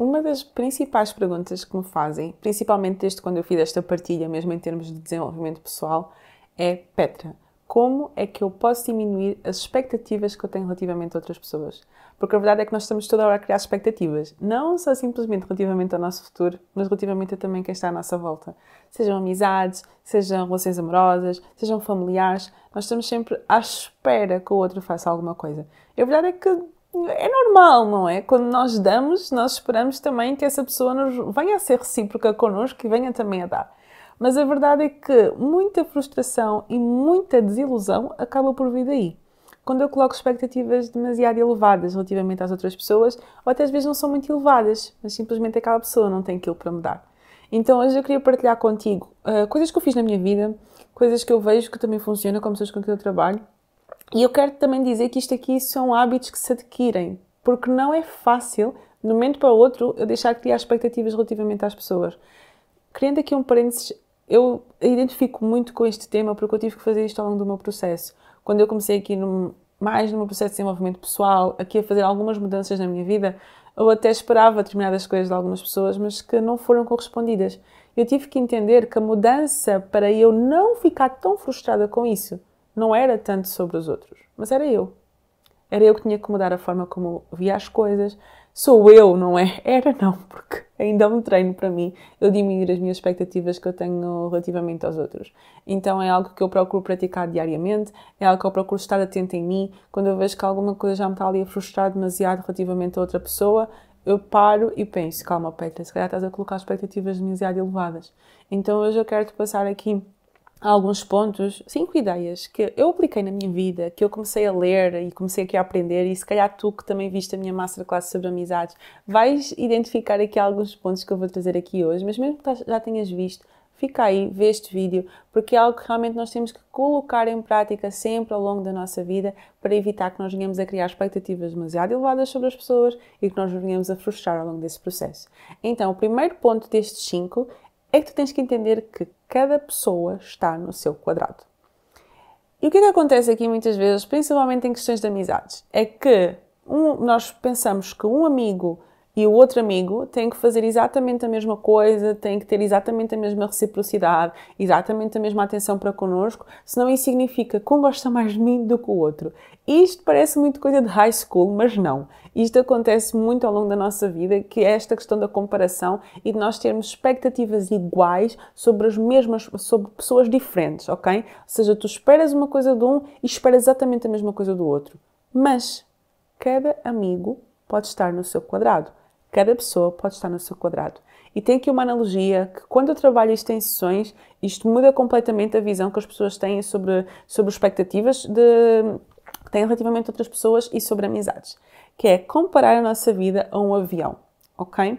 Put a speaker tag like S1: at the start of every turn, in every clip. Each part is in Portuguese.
S1: Uma das principais perguntas que me fazem, principalmente desde quando eu fiz esta partilha, mesmo em termos de desenvolvimento pessoal, é: Petra, como é que eu posso diminuir as expectativas que eu tenho relativamente a outras pessoas? Porque a verdade é que nós estamos toda hora a criar expectativas, não só simplesmente relativamente ao nosso futuro, mas relativamente a também quem está à nossa volta. Sejam amizades, sejam relações amorosas, sejam familiares, nós estamos sempre à espera que o outro faça alguma coisa. E a verdade é que é normal, não é? Quando nós damos, nós esperamos também que essa pessoa nos venha a ser recíproca connosco e venha também a dar. Mas a verdade é que muita frustração e muita desilusão acaba por vir daí. Quando eu coloco expectativas demasiado elevadas relativamente às outras pessoas, ou até às vezes não são muito elevadas, mas simplesmente aquela pessoa não tem aquilo para mudar. Então hoje eu queria partilhar contigo uh, coisas que eu fiz na minha vida, coisas que eu vejo que também funcionam com pessoas com quem eu trabalho e eu quero também dizer que isto aqui são hábitos que se adquirem, porque não é fácil, de um momento para o outro, eu deixar de criar expectativas relativamente às pessoas. Criando aqui um parênteses, eu identifico muito com este tema porque eu tive que fazer isto ao longo do meu processo. Quando eu comecei aqui no, mais no meu processo de desenvolvimento pessoal, aqui a fazer algumas mudanças na minha vida, eu até esperava determinadas coisas de algumas pessoas, mas que não foram correspondidas. Eu tive que entender que a mudança, para eu não ficar tão frustrada com isso, não era tanto sobre os outros, mas era eu. Era eu que tinha que mudar a forma como via as coisas. Sou eu, não é? Era não, porque ainda é um treino para mim eu diminuir as minhas expectativas que eu tenho relativamente aos outros. Então é algo que eu procuro praticar diariamente, é algo que eu procuro estar atento em mim. Quando eu vejo que alguma coisa já me está ali a frustrar demasiado relativamente a outra pessoa, eu paro e penso, calma Petra, se calhar estás a colocar expectativas demasiado elevadas. Então hoje eu quero te passar aqui alguns pontos, cinco ideias que eu apliquei na minha vida, que eu comecei a ler e comecei aqui a aprender, e se calhar tu que também viste a minha masterclass sobre amizades, vais identificar aqui alguns pontos que eu vou trazer aqui hoje, mas mesmo que já tenhas visto, fica aí, vê este vídeo, porque é algo que realmente nós temos que colocar em prática sempre ao longo da nossa vida para evitar que nós venhamos a criar expectativas demasiado elevadas sobre as pessoas e que nós venhamos a frustrar ao longo desse processo. Então, o primeiro ponto destes cinco é que tu tens que entender que cada pessoa está no seu quadrado. E o que é que acontece aqui muitas vezes, principalmente em questões de amizades? É que um, nós pensamos que um amigo e o outro amigo tem que fazer exatamente a mesma coisa, tem que ter exatamente a mesma reciprocidade, exatamente a mesma atenção para connosco, senão isso significa que um gosta mais de mim do que o outro. Isto parece muito coisa de high school, mas não. Isto acontece muito ao longo da nossa vida, que é esta questão da comparação e de nós termos expectativas iguais sobre as mesmas, sobre pessoas diferentes, ok? Ou seja, tu esperas uma coisa de um e esperas exatamente a mesma coisa do outro. Mas cada amigo pode estar no seu quadrado. Cada pessoa pode estar no seu quadrado. E tem aqui uma analogia que quando eu trabalho em sessões, isto muda completamente a visão que as pessoas têm sobre, sobre expectativas de, que têm relativamente a outras pessoas e sobre amizades. Que é comparar a nossa vida a um avião, ok?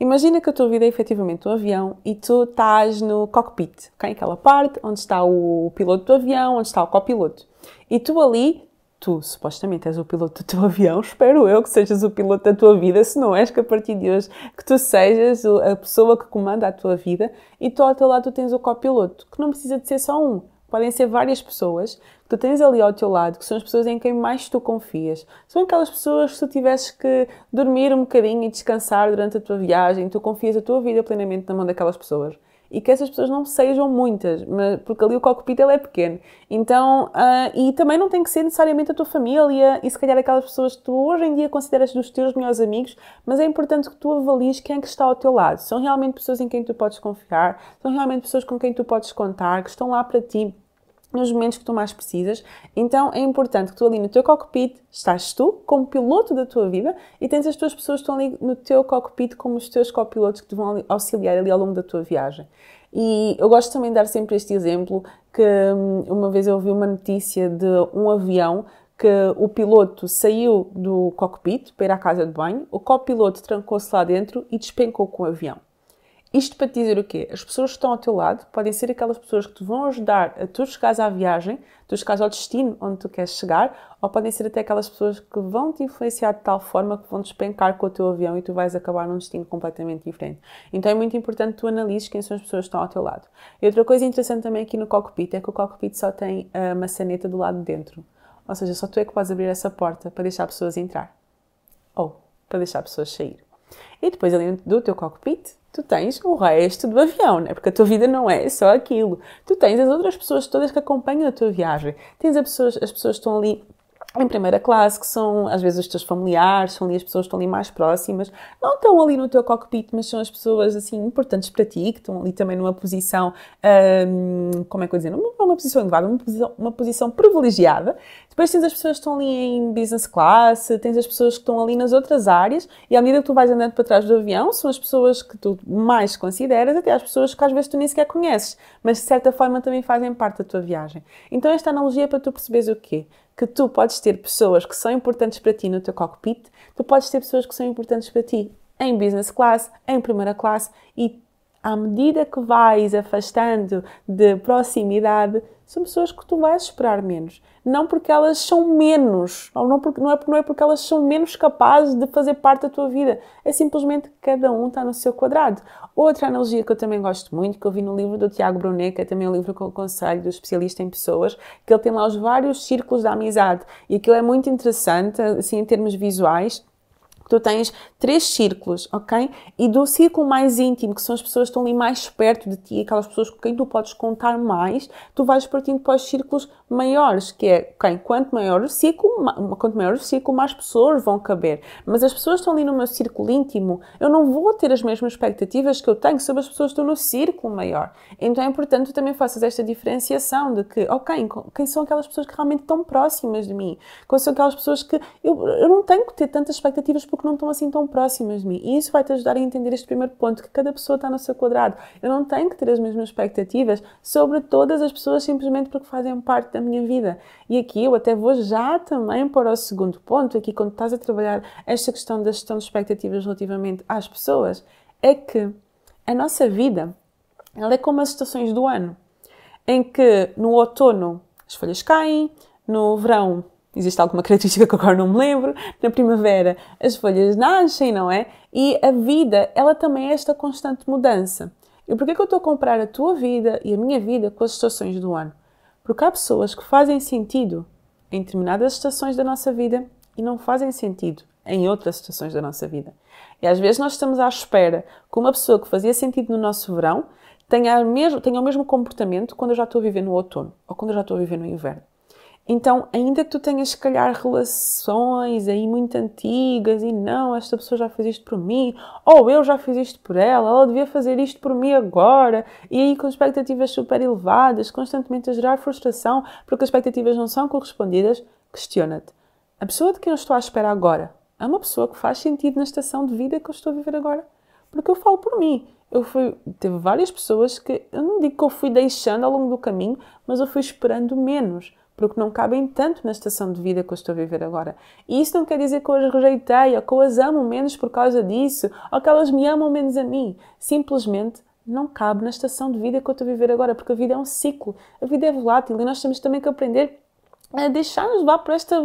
S1: Imagina que a tua vida é efetivamente um avião e tu estás no cockpit, ok? Aquela parte onde está o piloto do avião, onde está o copiloto. E tu ali tu supostamente és o piloto do teu avião, espero eu que sejas o piloto da tua vida, se não és que a partir de hoje que tu sejas a pessoa que comanda a tua vida. E tu ao teu lado tu tens o copiloto, que não precisa de ser só um, podem ser várias pessoas que tu tens ali ao teu lado, que são as pessoas em quem mais tu confias. São aquelas pessoas que tu tivesses que dormir um bocadinho e descansar durante a tua viagem, tu confias a tua vida plenamente na mão daquelas pessoas e que essas pessoas não sejam muitas, mas, porque ali o cockpit ele é pequeno. Então, uh, e também não tem que ser necessariamente a tua família e se calhar aquelas pessoas que tu hoje em dia consideras dos teus melhores amigos, mas é importante que tu avalies quem é que está ao teu lado. São realmente pessoas em quem tu podes confiar, são realmente pessoas com quem tu podes contar, que estão lá para ti nos momentos que tu mais precisas. Então é importante que tu ali no teu cockpit estás tu como piloto da tua vida e tens as tuas pessoas que estão ali no teu cockpit como os teus copilotos que te vão auxiliar ali ao longo da tua viagem. E eu gosto também de dar sempre este exemplo que hum, uma vez eu ouvi uma notícia de um avião que o piloto saiu do cockpit para ir à casa de banho, o copiloto trancou-se lá dentro e despencou com o avião. Isto para te dizer o quê? As pessoas que estão ao teu lado podem ser aquelas pessoas que te vão ajudar a tu chegares à viagem, tu chegares ao destino onde tu queres chegar, ou podem ser até aquelas pessoas que vão te influenciar de tal forma que vão despencar com o teu avião e tu vais acabar num destino completamente diferente. Então é muito importante tu analises quem são as pessoas que estão ao teu lado. E outra coisa interessante também aqui no cockpit é que o cockpit só tem a maçaneta do lado de dentro. Ou seja, só tu é que podes abrir essa porta para deixar pessoas entrar. Ou para deixar pessoas sair. E depois, ali do teu cockpit, tu tens o resto do avião, né? porque a tua vida não é só aquilo. Tu tens as outras pessoas todas que acompanham a tua viagem. Tens as pessoas, as pessoas que estão ali em primeira classe, que são às vezes os teus familiares, são ali as pessoas que estão ali mais próximas, não estão ali no teu cockpit, mas são as pessoas assim importantes para ti, que estão ali também numa posição, hum, como é que eu dizer, não uma posição elevada, uma posição, uma posição privilegiada. Depois tens as pessoas que estão ali em business class, tens as pessoas que estão ali nas outras áreas, e à medida que tu vais andando para trás do avião, são as pessoas que tu mais consideras, até as pessoas que às vezes tu nem sequer conheces, mas de certa forma também fazem parte da tua viagem. Então esta analogia é para tu perceberes o quê? que tu podes ter pessoas que são importantes para ti no teu cockpit, tu podes ter pessoas que são importantes para ti em business class, em primeira classe e à medida que vais afastando de proximidade, são pessoas que tu vais esperar menos. Não porque elas são menos, ou não, porque, não, é, não é porque elas são menos capazes de fazer parte da tua vida. É simplesmente que cada um está no seu quadrado. Outra analogia que eu também gosto muito, que eu vi no livro do Tiago Brunet, que é também um livro que eu aconselho do especialista em pessoas, que ele tem lá os vários círculos da amizade. E aquilo é muito interessante, assim, em termos visuais tu tens três círculos, ok? E do círculo mais íntimo, que são as pessoas que estão ali mais perto de ti, aquelas pessoas com quem tu podes contar mais, tu vais partindo para os círculos maiores, que é, ok, quanto maior o círculo, quanto maior o círculo, mais pessoas vão caber. Mas as pessoas que estão ali no meu círculo íntimo, eu não vou ter as mesmas expectativas que eu tenho sobre as pessoas que estão no círculo maior. Então é importante que tu também faças esta diferenciação de que, ok, quem são aquelas pessoas que realmente estão próximas de mim? Quais são aquelas pessoas que eu, eu não tenho que ter tantas expectativas porque não estão assim tão próximas de mim. E isso vai te ajudar a entender este primeiro ponto, que cada pessoa está no seu quadrado. Eu não tenho que ter as mesmas expectativas sobre todas as pessoas simplesmente porque fazem parte da minha vida. E aqui eu até vou já também para o segundo ponto, aqui quando estás a trabalhar esta questão da gestão de expectativas relativamente às pessoas, é que a nossa vida, ela é como as estações do ano, em que no outono as folhas caem, no verão existe alguma característica que agora não me lembro. Na primavera as folhas nascem, não é? E a vida, ela também é esta constante mudança. E porquê que eu estou a comparar a tua vida e a minha vida com as estações do ano? Porque há pessoas que fazem sentido em determinadas estações da nossa vida e não fazem sentido em outras estações da nossa vida. E às vezes nós estamos à espera que uma pessoa que fazia sentido no nosso verão tenha, mesmo, tenha o mesmo comportamento quando eu já estou a viver no outono ou quando eu já estou a viver no inverno. Então, ainda que tu tenhas, se calhar, relações aí muito antigas e não, esta pessoa já fez isto por mim, ou eu já fiz isto por ela, ela devia fazer isto por mim agora, e aí com expectativas super elevadas, constantemente a gerar frustração porque as expectativas não são correspondidas, questiona-te. A pessoa de quem eu estou à espera agora é uma pessoa que faz sentido na estação de vida que eu estou a viver agora? Porque eu falo por mim. Eu fui, teve várias pessoas que, eu não digo que eu fui deixando ao longo do caminho, mas eu fui esperando menos porque não cabem tanto na estação de vida que eu estou a viver agora. E isso não quer dizer que eu as rejeitei, ou que eu as amo menos por causa disso, ou que elas me amam menos a mim. Simplesmente não cabe na estação de vida que eu estou a viver agora, porque a vida é um ciclo, a vida é volátil e nós temos também que aprender a deixar-nos levar por esta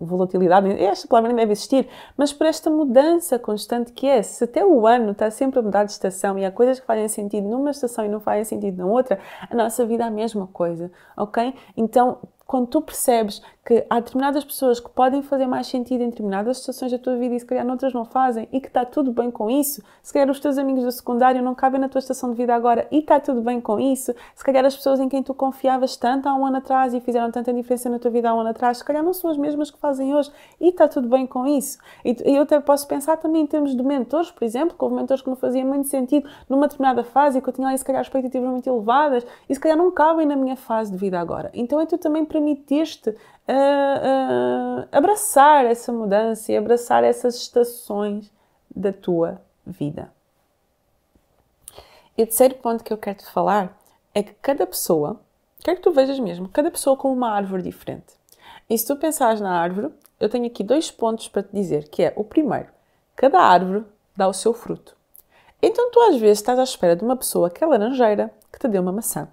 S1: volatilidade, esta palavra nem deve existir, mas por esta mudança constante que é. Se até o ano está sempre a mudar de estação e há coisas que fazem sentido numa estação e não fazem sentido na outra, a nossa vida é a mesma coisa, ok? Então, quando tu percebes que há determinadas pessoas que podem fazer mais sentido em determinadas situações da tua vida e se calhar noutras não fazem e que está tudo bem com isso, se calhar os teus amigos do secundário não cabem na tua estação de vida agora e está tudo bem com isso, se calhar as pessoas em quem tu confiavas tanto há um ano atrás e fizeram tanta diferença na tua vida há um ano atrás, se calhar não são as mesmas que fazem hoje e está tudo bem com isso. E eu até posso pensar também em termos de mentores, por exemplo, que houve mentores que não faziam muito sentido numa determinada fase e que eu tinha ali se calhar expectativas muito elevadas e se calhar não cabem na minha fase de vida agora. Então é tu também permitiste uh, abraçar essa mudança e abraçar essas estações da tua vida. E o terceiro ponto que eu quero te falar é que cada pessoa, quero que tu vejas mesmo, cada pessoa com uma árvore diferente. E se tu pensares na árvore, eu tenho aqui dois pontos para te dizer, que é o primeiro, cada árvore dá o seu fruto. Então tu às vezes estás à espera de uma pessoa que é laranjeira, que te dê uma maçã.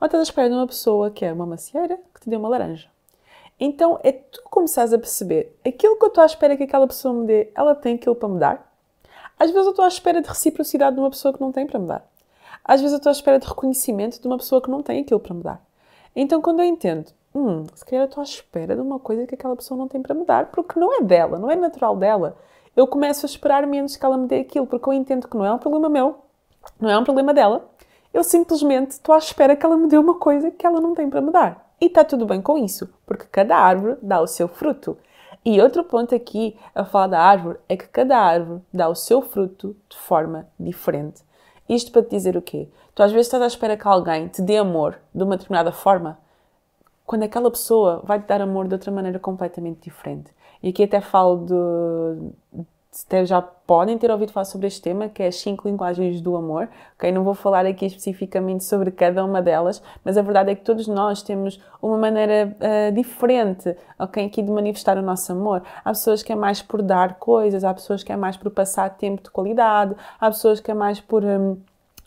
S1: Ou estás à espera de uma pessoa que é uma macieira, que te dê uma laranja. Então é tu começares a perceber aquilo que eu estou à espera que aquela pessoa me dê, ela tem aquilo para me dar. Às vezes eu estou à espera de reciprocidade de uma pessoa que não tem para me dar. Às vezes eu estou à espera de reconhecimento de uma pessoa que não tem aquilo para me dar. Então quando eu entendo, hum, se calhar eu estou à espera de uma coisa que aquela pessoa não tem para me dar, porque não é dela, não é natural dela. eu começo a esperar menos que ela me dê aquilo, porque eu entendo que não é um problema meu, não é um problema dela. Eu simplesmente estou à espera que ela me dê uma coisa que ela não tem para me dar. E está tudo bem com isso, porque cada árvore dá o seu fruto. E outro ponto aqui a falar da árvore é que cada árvore dá o seu fruto de forma diferente. Isto para te dizer o quê? Tu às vezes estás à espera que alguém te dê amor de uma determinada forma, quando aquela pessoa vai te dar amor de outra maneira completamente diferente. E aqui até falo de, já podem ter ouvido falar sobre este tema, que é as cinco linguagens do amor. Okay? Não vou falar aqui especificamente sobre cada uma delas, mas a verdade é que todos nós temos uma maneira uh, diferente okay? aqui de manifestar o nosso amor. Há pessoas que é mais por dar coisas, há pessoas que é mais por passar tempo de qualidade, há pessoas que é mais por. Um,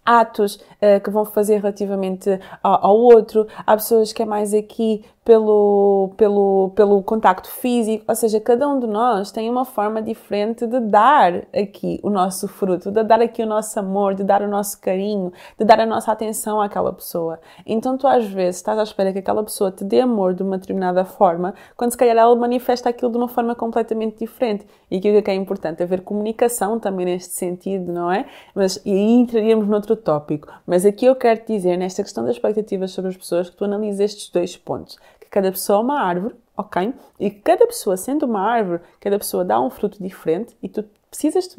S1: atos uh, que vão fazer relativamente ao, ao, outro, há pessoas que é mais aqui pelo, pelo, pelo contacto físico, ou seja, cada um de nós tem uma forma diferente de dar aqui o nosso fruto, de dar aqui o nosso amor, de dar o nosso carinho, de dar a nossa atenção àquela pessoa. Então tu às vezes estás à espera que aquela pessoa te dê amor de uma determinada forma, quando se calhar ela manifesta aquilo de uma forma completamente diferente. E aquilo é que é importante, haver comunicação também neste sentido, não é? Mas, e aí entraríamos noutro tópico. Mas aqui eu quero te dizer, nesta questão das expectativas sobre as pessoas, que tu analises estes dois pontos cada pessoa é uma árvore, ok? E cada pessoa, sendo uma árvore, cada pessoa dá um fruto diferente e tu precisas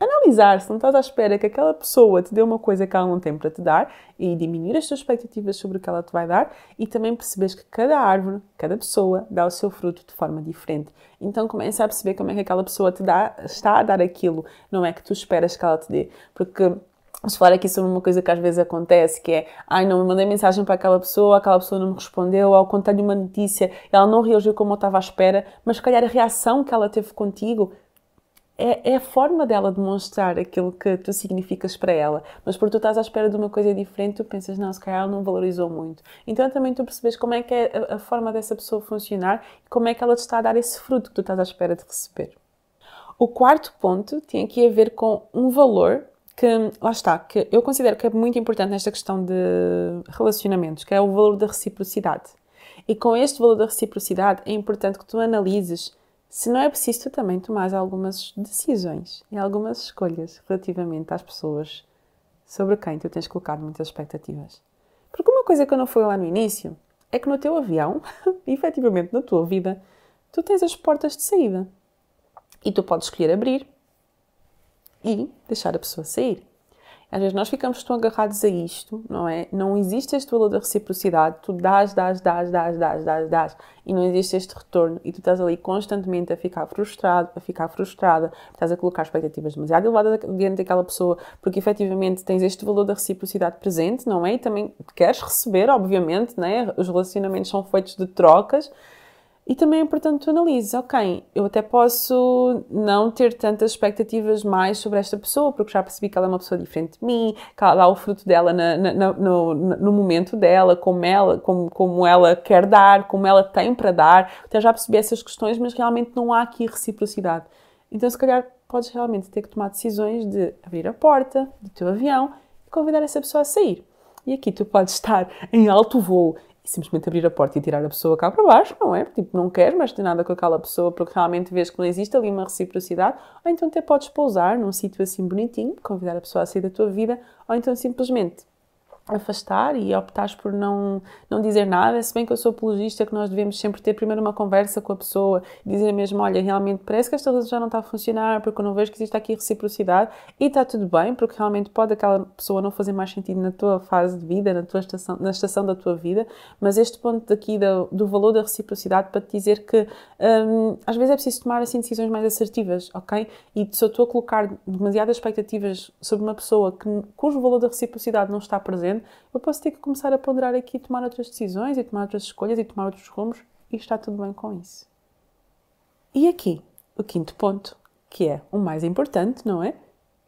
S1: analisar se não estás à espera que aquela pessoa te dê uma coisa que ela não tem para te dar e diminuir as tuas expectativas sobre o que ela te vai dar e também percebes que cada árvore, cada pessoa dá o seu fruto de forma diferente. Então começa a perceber como é que aquela pessoa te dá, está a dar aquilo, não é que tu esperas que ela te dê. Porque Vamos falar aqui sobre uma coisa que às vezes acontece, que é, ai, não, mandei mensagem para aquela pessoa, aquela pessoa não me respondeu, ou contei-lhe uma notícia, ela não reagiu como eu estava à espera, mas se calhar a reação que ela teve contigo é, é, a forma dela demonstrar aquilo que tu significas para ela. Mas porque tu estás à espera de uma coisa diferente, tu pensas, não, se calhar ela não valorizou muito. Então também tu percebes como é que é a, a forma dessa pessoa funcionar e como é que ela te está a dar esse fruto que tu estás à espera de receber. O quarto ponto tem aqui a ver com um valor que, lá está, que eu considero que é muito importante nesta questão de relacionamentos, que é o valor da reciprocidade. E com este valor da reciprocidade é importante que tu analises se não é preciso tu também tomar algumas decisões e algumas escolhas relativamente às pessoas sobre quem tu tens colocado muitas expectativas. Porque uma coisa que eu não falei lá no início é que no teu avião, efetivamente na tua vida, tu tens as portas de saída. E tu podes escolher abrir e deixar a pessoa sair. Às vezes nós ficamos tão agarrados a isto, não é? Não existe este valor da reciprocidade, tu dás, dás, dás, dás, dás, dás, dás, e não existe este retorno, e tu estás ali constantemente a ficar frustrado, a ficar frustrada, estás a colocar expectativas demasiado elevadas diante daquela pessoa, porque efetivamente tens este valor da reciprocidade presente, não é? E também queres receber, obviamente, não é? Os relacionamentos são feitos de trocas, e também é importante tu analises, ok, eu até posso não ter tantas expectativas mais sobre esta pessoa, porque já percebi que ela é uma pessoa diferente de mim, que ela dá o fruto dela na, na, no, no, momento dela, como ela, como, como ela quer dar, como ela tem para dar. Até já percebi essas questões, mas realmente não há aqui reciprocidade. Então, se calhar, podes realmente ter que tomar decisões de abrir a porta do teu avião e convidar essa pessoa a sair. E aqui tu podes estar em alto voo simplesmente abrir a porta e tirar a pessoa cá para baixo, não é? Tipo, não queres mais ter nada com aquela pessoa porque realmente vês que não existe ali uma reciprocidade, ou então até podes pousar num sítio assim bonitinho, convidar a pessoa a sair da tua vida, ou então simplesmente afastar e optares por não, não dizer nada, se bem que eu sou apologista que nós devemos sempre ter primeiro uma conversa com a pessoa e dizer mesmo, olha, realmente parece que esta relação já não está a funcionar porque eu não vejo que existe aqui reciprocidade e está tudo bem porque realmente pode aquela pessoa não fazer mais sentido na tua fase de vida, na tua estação, na estação da tua vida, mas este ponto aqui do, do valor da reciprocidade para te dizer que hum, às vezes é preciso tomar assim decisões mais assertivas, ok? E se eu estou a colocar demasiadas expectativas sobre uma pessoa que, cujo valor da reciprocidade não está presente, eu posso ter que começar a ponderar aqui tomar outras decisões e tomar outras escolhas e tomar outros rumos e está tudo bem com isso. E aqui, o quinto ponto, que é o mais importante, não é?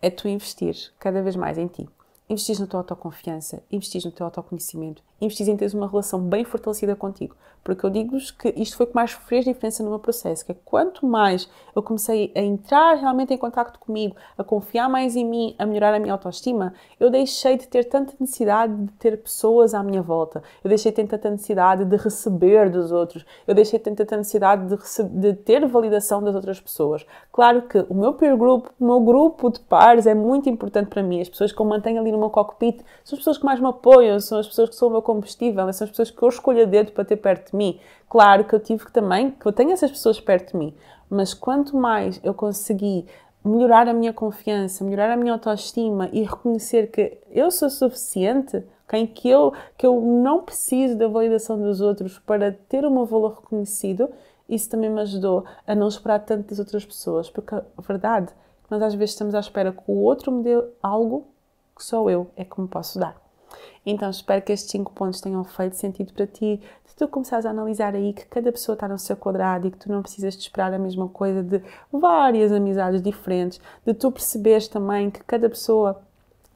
S1: É tu investir cada vez mais em ti. Investir na tua autoconfiança, investir no teu autoconhecimento, investir em teres uma relação bem fortalecida contigo. Porque eu digo-vos que isto foi o que mais fez diferença no meu processo, que é quanto mais eu comecei a entrar realmente em contato comigo, a confiar mais em mim, a melhorar a minha autoestima, eu deixei de ter tanta necessidade de ter pessoas à minha volta, eu deixei de ter tanta necessidade de receber dos outros, eu deixei de ter tanta necessidade de, de ter validação das outras pessoas. Claro que o meu peer group, o meu grupo de pares é muito importante para mim, as pessoas que eu mantenho ali no meu cockpit são as pessoas que mais me apoiam, são as pessoas que são o meu combustível, são as pessoas que eu escolho a dedo para ter perto de mim. Claro que eu tive que também, que eu tenho essas pessoas perto de mim, mas quanto mais eu consegui melhorar a minha confiança, melhorar a minha autoestima e reconhecer que eu sou suficiente, okay? que, eu, que eu não preciso da validação dos outros para ter o meu valor reconhecido, isso também me ajudou a não esperar tanto das outras pessoas, porque a verdade é nós às vezes estamos à espera que o outro me dê algo que só eu é que me posso dar. Então espero que estes 5 pontos tenham feito sentido para ti, de tu começares a analisar aí que cada pessoa está no seu quadrado e que tu não precisas de esperar a mesma coisa de várias amizades diferentes, de tu perceberes também que cada pessoa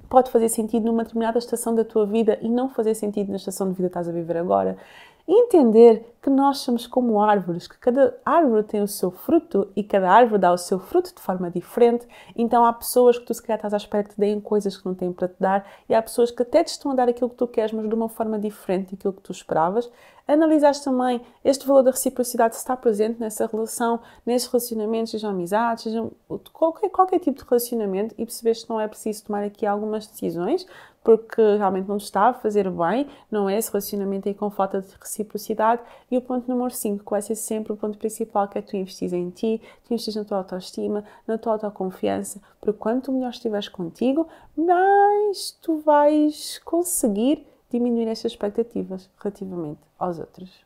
S1: pode fazer sentido numa determinada estação da tua vida e não fazer sentido na estação de vida que estás a viver agora entender que nós somos como árvores, que cada árvore tem o seu fruto e cada árvore dá o seu fruto de forma diferente. Então há pessoas que tu se calhar estás à espera que te deem coisas que não têm para te dar e há pessoas que até te estão a dar aquilo que tu queres, mas de uma forma diferente daquilo que tu esperavas. Analisaste também este valor da reciprocidade se está presente nessa relação, nesses relacionamentos, sejam amizades, sejam qualquer, qualquer tipo de relacionamento e percebeste que não é preciso tomar aqui algumas decisões porque realmente não está a fazer bem, não é esse relacionamento aí com falta de reciprocidade. E o ponto número 5, que vai ser sempre o ponto principal, que é tu investir em ti, tu investir na tua autoestima, na tua autoconfiança, porque quanto melhor estiveres contigo, mais tu vais conseguir diminuir estas expectativas relativamente aos outros.